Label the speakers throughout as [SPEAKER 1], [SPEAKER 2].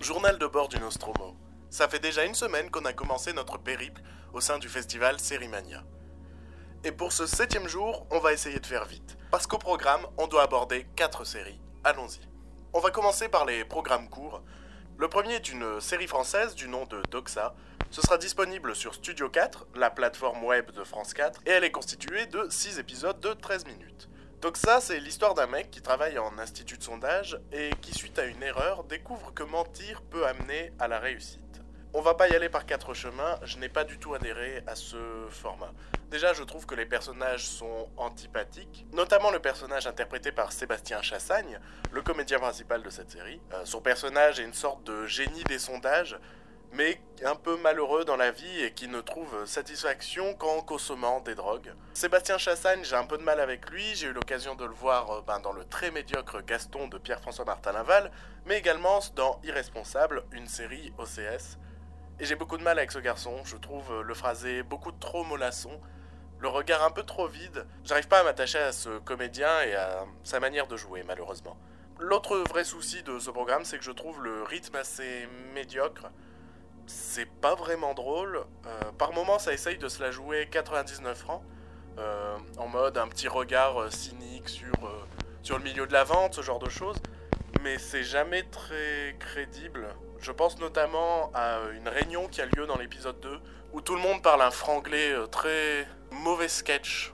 [SPEAKER 1] Journal de bord du Nostromo. Ça fait déjà une semaine qu'on a commencé notre périple au sein du festival Sérimania. Et pour ce septième jour, on va essayer de faire vite. Parce qu'au programme, on doit aborder quatre séries. Allons-y. On va commencer par les programmes courts. Le premier est une série française du nom de Doxa. Ce sera disponible sur Studio 4, la plateforme web de France 4, et elle est constituée de 6 épisodes de 13 minutes. Doxa, c'est l'histoire d'un mec qui travaille en institut de sondage et qui, suite à une erreur, découvre que mentir peut amener à la réussite. On va pas y aller par quatre chemins, je n'ai pas du tout adhéré à ce format. Déjà, je trouve que les personnages sont antipathiques, notamment le personnage interprété par Sébastien Chassagne, le comédien principal de cette série. Euh, son personnage est une sorte de génie des sondages, mais un peu malheureux dans la vie et qui ne trouve satisfaction qu'en consommant des drogues. Sébastien Chassagne, j'ai un peu de mal avec lui, j'ai eu l'occasion de le voir euh, ben, dans le très médiocre Gaston de Pierre-François Martin Laval, mais également dans Irresponsable, une série OCS. Et j'ai beaucoup de mal avec ce garçon, je trouve euh, le phrasé beaucoup trop mollasson, le regard un peu trop vide. J'arrive pas à m'attacher à ce comédien et à sa manière de jouer, malheureusement. L'autre vrai souci de ce programme, c'est que je trouve le rythme assez médiocre. C'est pas vraiment drôle. Euh, par moments, ça essaye de se la jouer 99 francs, euh, en mode un petit regard cynique sur, sur le milieu de la vente, ce genre de choses. Mais c'est jamais très crédible. Je pense notamment à une réunion qui a lieu dans l'épisode 2 où tout le monde parle un franglais euh, très mauvais sketch.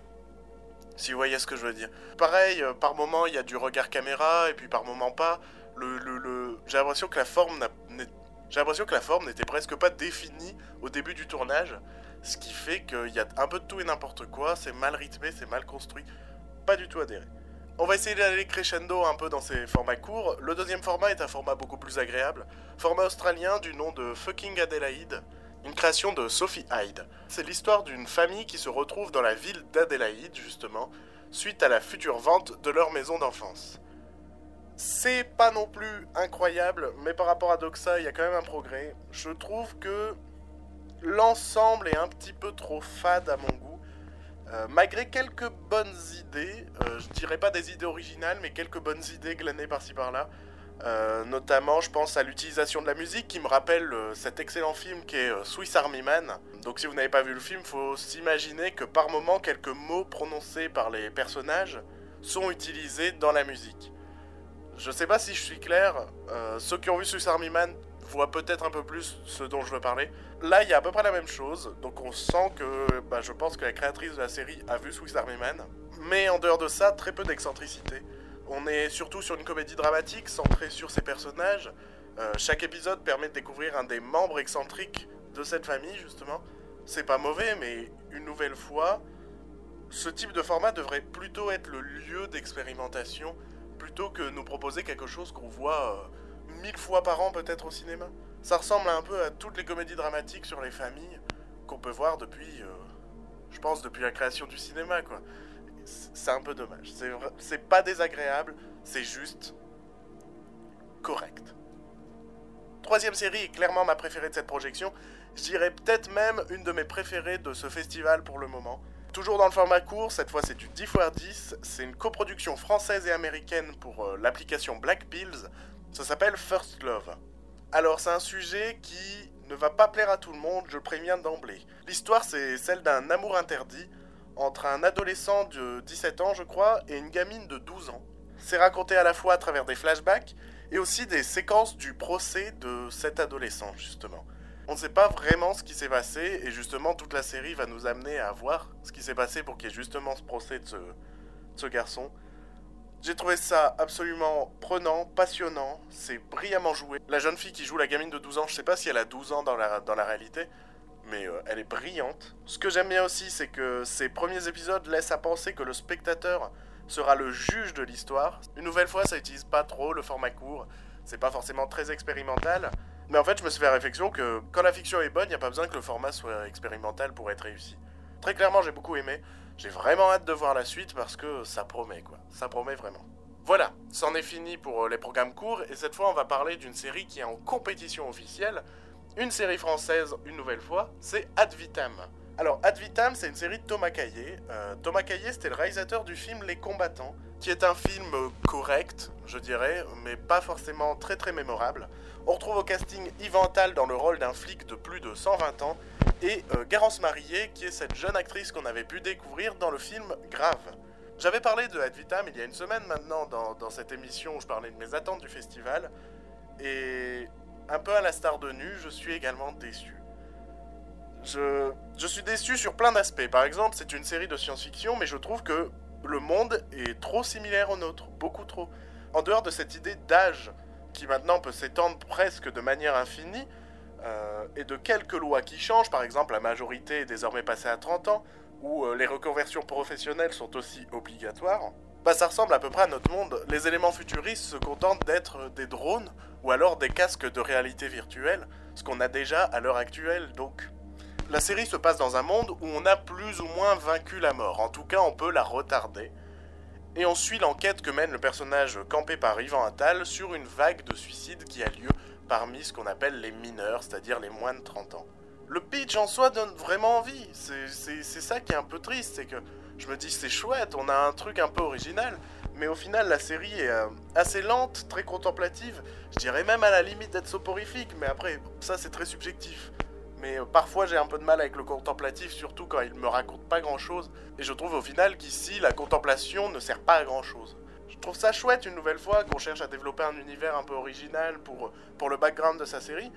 [SPEAKER 1] Si vous voyez ce que je veux dire. Pareil, euh, par moment il y a du regard caméra et puis par moment pas. Le, le, J'ai l'impression que la forme j'ai l'impression que la forme n'était presque pas définie au début du tournage, ce qui fait qu'il y a un peu de tout et n'importe quoi, c'est mal rythmé, c'est mal construit, pas du tout adhéré. On va essayer d'aller crescendo un peu dans ces formats courts. Le deuxième format est un format beaucoup plus agréable. Format australien du nom de Fucking Adelaide, une création de Sophie Hyde. C'est l'histoire d'une famille qui se retrouve dans la ville d'Adelaide, justement, suite à la future vente de leur maison d'enfance. C'est pas non plus incroyable, mais par rapport à Doxa, il y a quand même un progrès. Je trouve que l'ensemble est un petit peu trop fade à mon goût. Euh, malgré quelques bonnes idées, euh, je dirais pas des idées originales, mais quelques bonnes idées glanées par-ci par-là. Euh, notamment, je pense à l'utilisation de la musique qui me rappelle cet excellent film qui est Swiss Army Man. Donc, si vous n'avez pas vu le film, faut s'imaginer que par moment, quelques mots prononcés par les personnages sont utilisés dans la musique. Je sais pas si je suis clair, ceux qui ont vu Swiss Army Man voit peut-être un peu plus ce dont je veux parler. Là, il y a à peu près la même chose, donc on sent que bah, je pense que la créatrice de la série a vu Swiss Army Man. Mais en dehors de ça, très peu d'excentricité. On est surtout sur une comédie dramatique centrée sur ses personnages. Euh, chaque épisode permet de découvrir un des membres excentriques de cette famille, justement. C'est pas mauvais, mais une nouvelle fois, ce type de format devrait plutôt être le lieu d'expérimentation plutôt que nous proposer quelque chose qu'on voit. Euh, mille fois par an peut-être au cinéma. Ça ressemble un peu à toutes les comédies dramatiques sur les familles qu'on peut voir depuis, euh, je pense, depuis la création du cinéma, quoi. C'est un peu dommage. C'est pas désagréable, c'est juste correct. Troisième série est clairement ma préférée de cette projection. Je dirais peut-être même une de mes préférées de ce festival pour le moment. Toujours dans le format court, cette fois c'est du 10x10. C'est une coproduction française et américaine pour euh, l'application Black Pills. Ça s'appelle First Love. Alors c'est un sujet qui ne va pas plaire à tout le monde, je le préviens d'emblée. L'histoire c'est celle d'un amour interdit entre un adolescent de 17 ans je crois et une gamine de 12 ans. C'est raconté à la fois à travers des flashbacks et aussi des séquences du procès de cet adolescent justement. On ne sait pas vraiment ce qui s'est passé et justement toute la série va nous amener à voir ce qui s'est passé pour qu'il y ait justement ce procès de ce, garçon. J'ai trouvé ça absolument prenant, passionnant, c'est brillamment joué. La jeune fille qui joue la gamine de 12 ans, je sais pas si elle a 12 ans dans la, dans la réalité, mais euh, elle est brillante. Ce que j'aime bien aussi, c'est que ces premiers épisodes laissent à penser que le spectateur sera le juge de l'histoire. Une nouvelle fois, ça utilise pas trop le format court, c'est pas forcément très expérimental. Mais en fait, je me suis fait la réflexion que quand la fiction est bonne, il n'y a pas besoin que le format soit expérimental pour être réussi. Très clairement, j'ai beaucoup aimé. J'ai vraiment hâte de voir la suite parce que ça promet, quoi. Ça promet vraiment. Voilà, c'en est fini pour euh, les programmes courts, et cette fois on va parler d'une série qui est en compétition officielle, une série française une nouvelle fois, c'est Ad Vitam. Alors Ad Vitam c'est une série de Thomas Caillé. Euh, Thomas Caillé c'était le réalisateur du film Les Combattants, qui est un film correct, je dirais, mais pas forcément très très mémorable. On retrouve au casting Yvan Attal dans le rôle d'un flic de plus de 120 ans et euh, Garance Marillier qui est cette jeune actrice qu'on avait pu découvrir dans le film Grave. J'avais parlé de Ad Vitam il y a une semaine maintenant dans, cette émission où je parlais de mes attentes du festival et un peu à la star de Nu, je suis également déçu. Je suis déçu sur plein d'aspects. Par exemple, c'est une série de science-fiction, mais je trouve que le monde est trop similaire au nôtre, beaucoup trop. En dehors de cette idée d'âge, qui maintenant peut s'étendre presque de manière infinie, euh, et de quelques lois qui changent, par exemple la majorité est désormais passée à 30 ans, ou euh, les reconversions professionnelles sont aussi obligatoires, bah ça ressemble à peu près à notre monde. Les éléments futuristes se contentent d'être des drones, ou alors des casques de réalité virtuelle, ce qu'on a déjà à l'heure actuelle, donc la série se passe dans un monde où on a plus ou moins vaincu la mort. En tout cas, on peut la retarder. Et on suit l'enquête que mène le personnage campé par Ivan Attal sur une vague de suicides qui a lieu parmi ce qu'on appelle les mineurs, c'est-à-dire les moins de 30 ans. Le pitch en soi donne vraiment envie. C'est ça qui est un peu triste, c'est que je me dis c'est chouette, on a un truc un peu original, mais au final la série est euh, assez lente, très contemplative, je dirais même à la limite d'être soporifique, mais après ça c'est très subjectif mais euh, parfois j'ai un peu de mal avec le contemplatif, surtout quand il me raconte pas grand chose. Et je trouve au final qu'ici, la contemplation ne sert pas à grand chose. Je trouve ça chouette une nouvelle fois qu'on cherche à développer un univers un peu original pour, pour le background de sa série.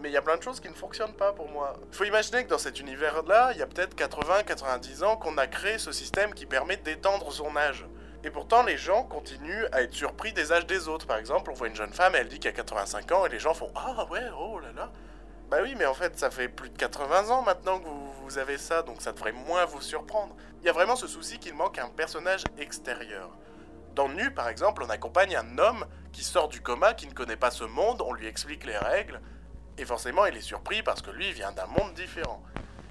[SPEAKER 1] Mais il y a plein de choses qui ne fonctionnent pas pour moi. Il faut imaginer que dans cet univers-là, il y a peut-être 80-90 ans qu'on a créé ce système qui permet d'étendre son âge. Et pourtant, les gens continuent à être surpris des âges des autres. Par exemple, on voit une jeune femme, elle dit qu'elle a 85 ans, et les gens font Ah ouais, oh là là. Bah oui, mais en fait, ça fait plus de 80 ans maintenant que vous, avez ça, donc ça devrait moins vous surprendre. Il y a vraiment ce souci qu'il manque un personnage extérieur. Dans Nu, par exemple, on accompagne un homme qui sort du coma, qui ne connaît pas ce monde, on lui explique les règles, et forcément il est surpris parce que lui vient d'un monde différent.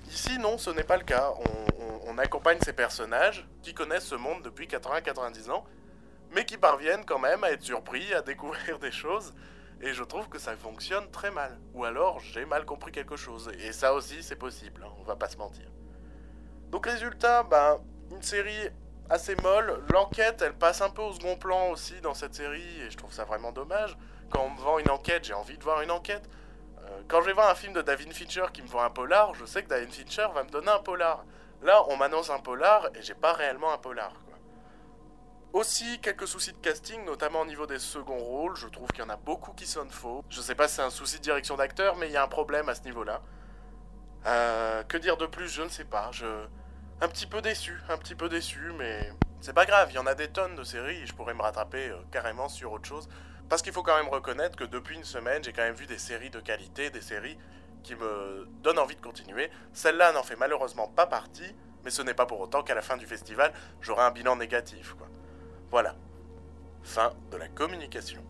[SPEAKER 1] Ici, non, ce n'est pas le cas. On, on accompagne ces personnages qui connaissent ce monde depuis 80-90 ans, mais qui parviennent quand même à être surpris, à découvrir des choses, et je trouve que ça fonctionne très mal. Ou alors j'ai mal compris quelque chose. Et ça aussi c'est possible, hein, on va pas se mentir. Donc résultat, ben, une série assez molle. L'enquête, elle passe un peu au second plan aussi dans cette série, et je trouve ça vraiment dommage. Quand on me vend une enquête, j'ai envie de voir une enquête. Euh, quand je vais voir un film de David Fincher qui me vend un polar, je sais que David Fincher va me donner un polar. Là, on m'annonce un polar et j'ai pas réellement un polar. Aussi, quelques soucis de casting, notamment au niveau des seconds rôles. Je trouve qu'il y en a beaucoup qui sonnent faux. Je sais pas si c'est un souci de direction d'acteur, mais il y a un problème à ce niveau-là. Euh, que dire de plus? Je ne sais pas. Je... Un petit peu déçu, un petit peu déçu, mais c'est pas grave. Il y en a des tonnes de séries et je pourrais me rattraper euh, carrément sur autre chose. Parce qu'il faut quand même reconnaître que depuis une semaine, j'ai quand même vu des séries de qualité, des séries qui me donnent envie de continuer. Celle-là n'en fait malheureusement pas partie, mais ce n'est pas pour autant qu'à la fin du festival, j'aurai un bilan négatif. Quoi. Voilà. Fin de la communication.